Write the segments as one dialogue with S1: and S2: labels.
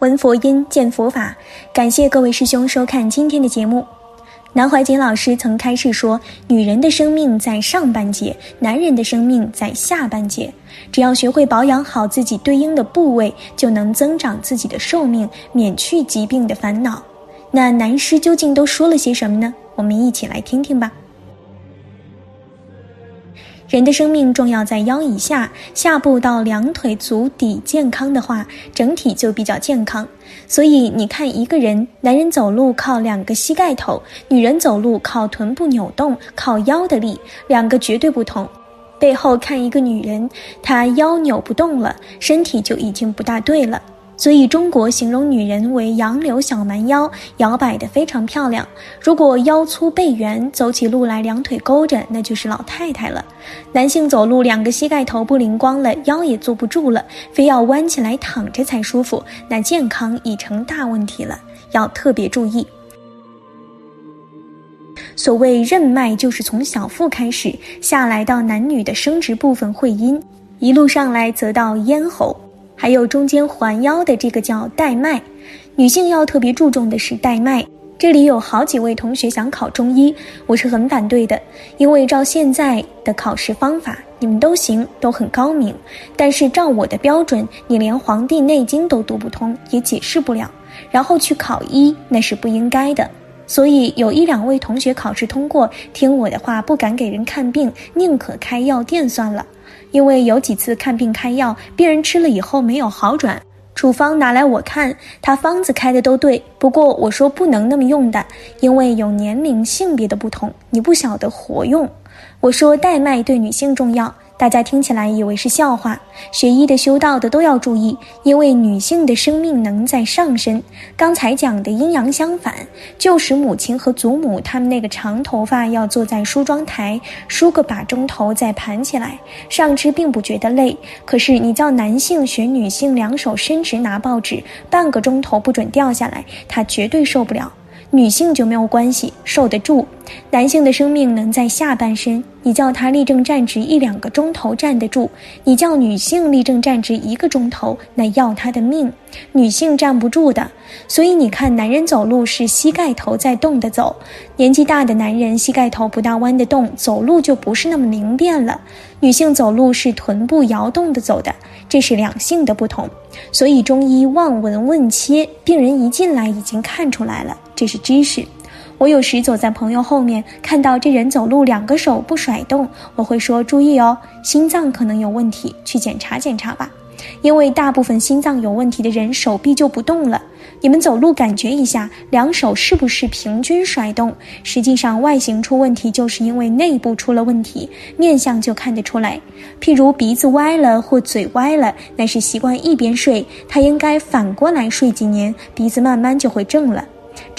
S1: 闻佛音，见佛法。感谢各位师兄收看今天的节目。南怀瑾老师曾开示说：“女人的生命在上半截，男人的生命在下半截。只要学会保养好自己对应的部位，就能增长自己的寿命，免去疾病的烦恼。”那南师究竟都说了些什么呢？我们一起来听听吧。人的生命重要在腰以下，下部到两腿足底健康的话，整体就比较健康。所以你看，一个人，男人走路靠两个膝盖头，女人走路靠臀部扭动，靠腰的力，两个绝对不同。背后看一个女人，她腰扭不动了，身体就已经不大对了。所以中国形容女人为杨柳小蛮腰，摇摆的非常漂亮。如果腰粗背圆，走起路来两腿勾着，那就是老太太了。男性走路两个膝盖头不灵光了，腰也坐不住了，非要弯起来躺着才舒服，那健康已成大问题了，要特别注意。所谓任脉，就是从小腹开始下来到男女的生殖部分会阴，一路上来则到咽喉。还有中间环腰的这个叫带脉，女性要特别注重的是带脉。这里有好几位同学想考中医，我是很反对的，因为照现在的考试方法，你们都行，都很高明，但是照我的标准，你连《黄帝内经》都读不通，也解释不了，然后去考医，那是不应该的。所以有一两位同学考试通过，听我的话，不敢给人看病，宁可开药店算了。因为有几次看病开药，病人吃了以后没有好转，处方拿来我看，他方子开的都对，不过我说不能那么用的，因为有年龄、性别的不同，你不晓得活用。我说带脉对女性重要。大家听起来以为是笑话，学医的、修道的都要注意，因为女性的生命能在上身。刚才讲的阴阳相反，旧时母亲和祖母她们那个长头发要坐在梳妆台梳个把钟头再盘起来，上肢并不觉得累。可是你叫男性学女性两手伸直拿报纸，半个钟头不准掉下来，他绝对受不了。女性就没有关系，受得住。男性的生命能在下半身，你叫他立正站直一两个钟头站得住，你叫女性立正站直一个钟头，那要他的命。女性站不住的，所以你看，男人走路是膝盖头在动的走，年纪大的男人膝盖头不大弯的动，走路就不是那么灵便了。女性走路是臀部摇动的走的，这是两性的不同。所以中医望闻问切，病人一进来已经看出来了。这是知识。我有时走在朋友后面，看到这人走路两个手不甩动，我会说：“注意哦，心脏可能有问题，去检查检查吧。”因为大部分心脏有问题的人手臂就不动了。你们走路感觉一下，两手是不是平均甩动？实际上外形出问题，就是因为内部出了问题，面相就看得出来。譬如鼻子歪了或嘴歪了，那是习惯一边睡，他应该反过来睡几年，鼻子慢慢就会正了。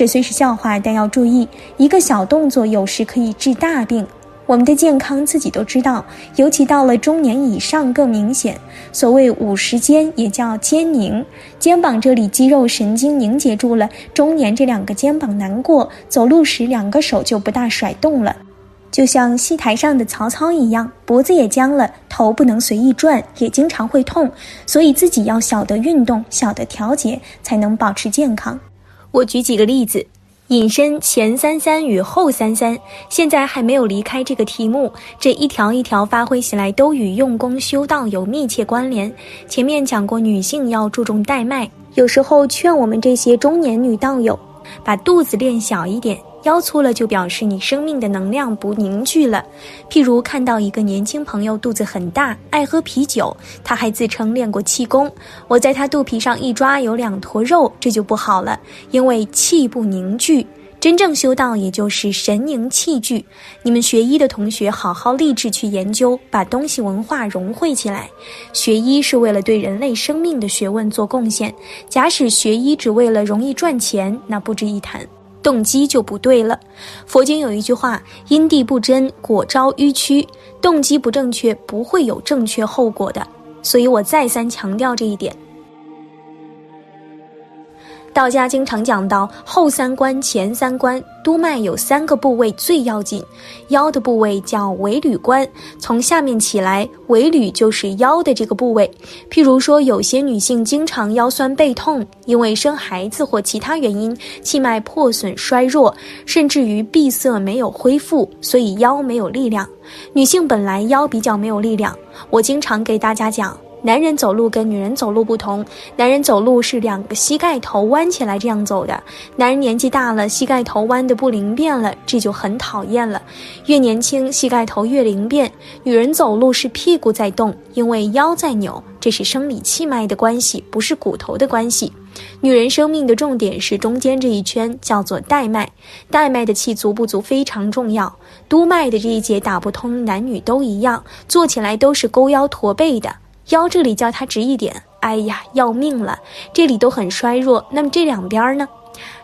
S1: 这虽是笑话，但要注意，一个小动作有时可以治大病。我们的健康自己都知道，尤其到了中年以上更明显。所谓五十肩，也叫肩凝，肩膀这里肌肉神经凝结住了。中年这两个肩膀难过，走路时两个手就不大甩动了，就像戏台上的曹操一样，脖子也僵了，头不能随意转，也经常会痛。所以自己要晓得运动，晓得调节，才能保持健康。我举几个例子。隐身前三三与后三三，现在还没有离开这个题目。这一条一条发挥起来，都与用功修道有密切关联。前面讲过，女性要注重带脉，有时候劝我们这些中年女道友，把肚子练小一点。腰粗了就表示你生命的能量不凝聚了。譬如看到一个年轻朋友肚子很大，爱喝啤酒，他还自称练过气功。我在他肚皮上一抓，有两坨肉，这就不好了，因为气不凝聚。真正修道，也就是神凝气聚。你们学医的同学，好好立志去研究，把东西文化融汇起来。学医是为了对人类生命的学问做贡献。假使学医只为了容易赚钱，那不值一谈。动机就不对了。佛经有一句话：“因地不真，果招迂曲。”动机不正确，不会有正确后果的。所以我再三强调这一点。道家经常讲到后三关、前三关，督脉有三个部位最要紧。腰的部位叫尾闾关，从下面起来，尾闾就是腰的这个部位。譬如说，有些女性经常腰酸背痛，因为生孩子或其他原因，气脉破损衰弱，甚至于闭塞没有恢复，所以腰没有力量。女性本来腰比较没有力量，我经常给大家讲。男人走路跟女人走路不同，男人走路是两个膝盖头弯起来这样走的。男人年纪大了，膝盖头弯的不灵便了，这就很讨厌了。越年轻，膝盖头越灵便。女人走路是屁股在动，因为腰在扭，这是生理气脉的关系，不是骨头的关系。女人生命的重点是中间这一圈，叫做带脉。带脉的气足不足非常重要。督脉的这一节打不通，男女都一样，做起来都是勾腰驼背的。腰这里叫它直一点，哎呀，要命了！这里都很衰弱。那么这两边呢？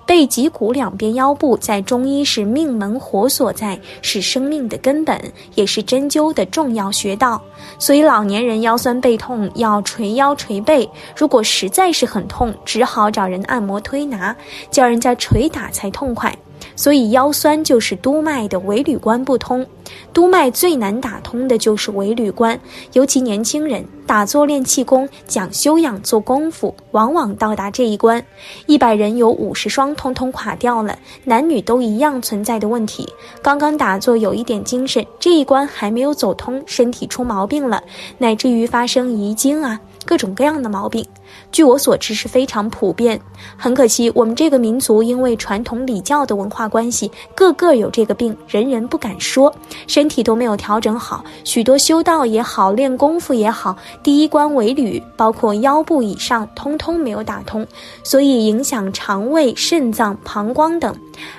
S1: 背脊骨两边腰部，在中医是命门火所在，是生命的根本，也是针灸的重要穴道。所以老年人腰酸背痛要捶腰捶背，如果实在是很痛，只好找人按摩推拿，叫人家捶打才痛快。所以腰酸就是督脉的尾闾关不通，督脉最难打通的就是尾闾关，尤其年轻人打坐练气功、讲修养、做功夫，往往到达这一关，一百人有五十双通通垮掉了，男女都一样存在的问题。刚刚打坐有一点精神，这一关还没有走通，身体出毛病了，乃至于发生遗精啊。各种各样的毛病，据我所知是非常普遍。很可惜，我们这个民族因为传统礼教的文化关系，个个有这个病，人人不敢说，身体都没有调整好。许多修道也好，练功夫也好，第一关为履，包括腰部以上，通通没有打通，所以影响肠胃、肾脏、膀胱等。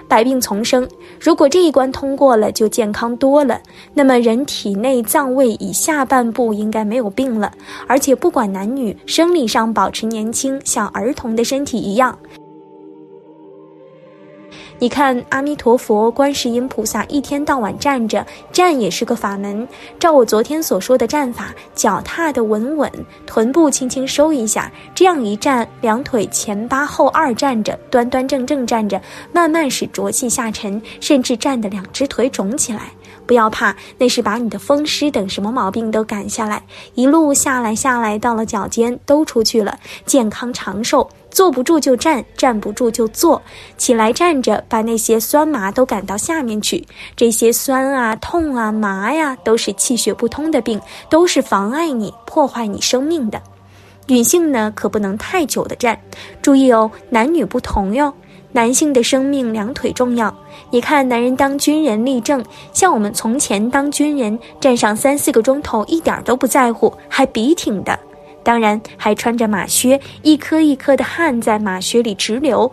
S1: 百病丛生，如果这一关通过了，就健康多了。那么人体内脏位以下半部应该没有病了，而且不管男女，生理上保持年轻，像儿童的身体一样。你看，阿弥陀佛、观世音菩萨一天到晚站着，站也是个法门。照我昨天所说的站法，脚踏的稳稳，臀部轻轻收一下，这样一站，两腿前八后二站着，端端正正站着，慢慢使浊气下沉，甚至站的两只腿肿起来。不要怕，那是把你的风湿等什么毛病都赶下来，一路下来下来，到了脚尖都出去了，健康长寿。坐不住就站，站不住就坐，起来站着，把那些酸麻都赶到下面去。这些酸啊、痛啊、麻呀，都是气血不通的病，都是妨碍你、破坏你生命的。女性呢，可不能太久的站，注意哦，男女不同哟。男性的生命两腿重要，你看男人当军人立正，像我们从前当军人站上三四个钟头，一点都不在乎，还笔挺的，当然还穿着马靴，一颗一颗的汗在马靴里直流。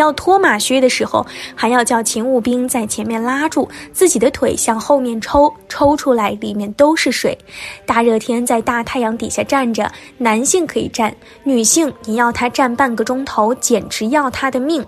S1: 要脱马靴的时候，还要叫勤务兵在前面拉住，自己的腿向后面抽，抽出来里面都是水。大热天在大太阳底下站着，男性可以站，女性你要她站半个钟头，简直要她的命。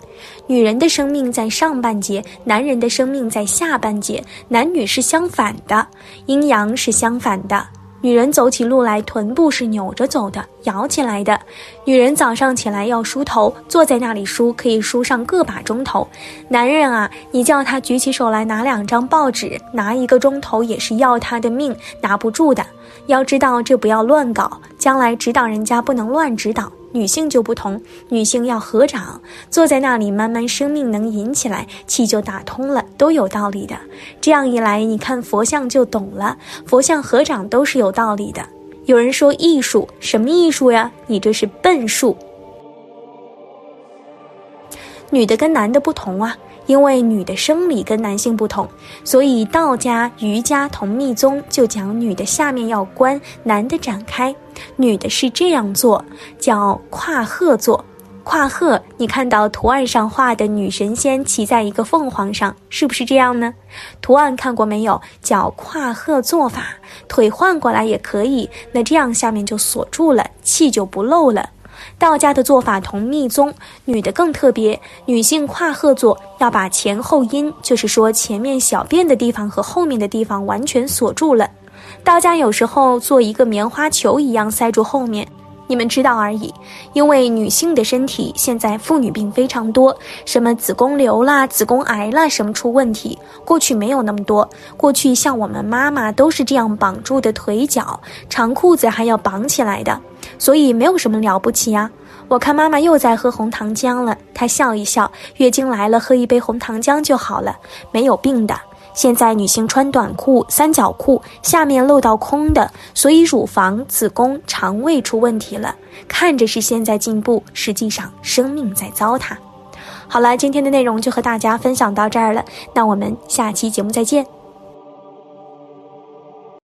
S1: 女人的生命在上半截，男人的生命在下半截，男女是相反的，阴阳是相反的。女人走起路来，臀部是扭着走的，摇起来的。女人早上起来要梳头，坐在那里梳，可以梳上个把钟头。男人啊，你叫他举起手来拿两张报纸，拿一个钟头也是要他的命，拿不住的。要知道，这不要乱搞，将来指导人家不能乱指导。女性就不同，女性要合掌，坐在那里慢慢生命能引起来，气就打通了，都有道理的。这样一来，你看佛像就懂了，佛像合掌都是有道理的。有人说艺术，什么艺术呀？你这是笨术。女的跟男的不同啊。因为女的生理跟男性不同，所以道家、瑜伽同密宗就讲女的下面要关，男的展开。女的是这样做，叫跨鹤坐。跨鹤，你看到图案上画的女神仙骑在一个凤凰上，是不是这样呢？图案看过没有？叫跨鹤坐法，腿换过来也可以。那这样下面就锁住了，气就不漏了。道家的做法同密宗，女的更特别。女性跨鹤坐，要把前后阴，就是说前面小便的地方和后面的地方完全锁住了。道家有时候做一个棉花球一样塞住后面。你们知道而已。因为女性的身体现在妇女病非常多，什么子宫瘤啦、子宫癌啦，什么出问题。过去没有那么多，过去像我们妈妈都是这样绑住的腿脚，长裤子还要绑起来的，所以没有什么了不起呀。我看妈妈又在喝红糖浆了，她笑一笑，月经来了喝一杯红糖浆就好了，没有病的。现在女性穿短裤、三角裤，下面露到空的，所以乳房、子宫、肠胃出问题了。看着是现在进步，实际上生命在糟蹋。好了，今天的内容就和大家分享到这儿了，那我们下期节目再见。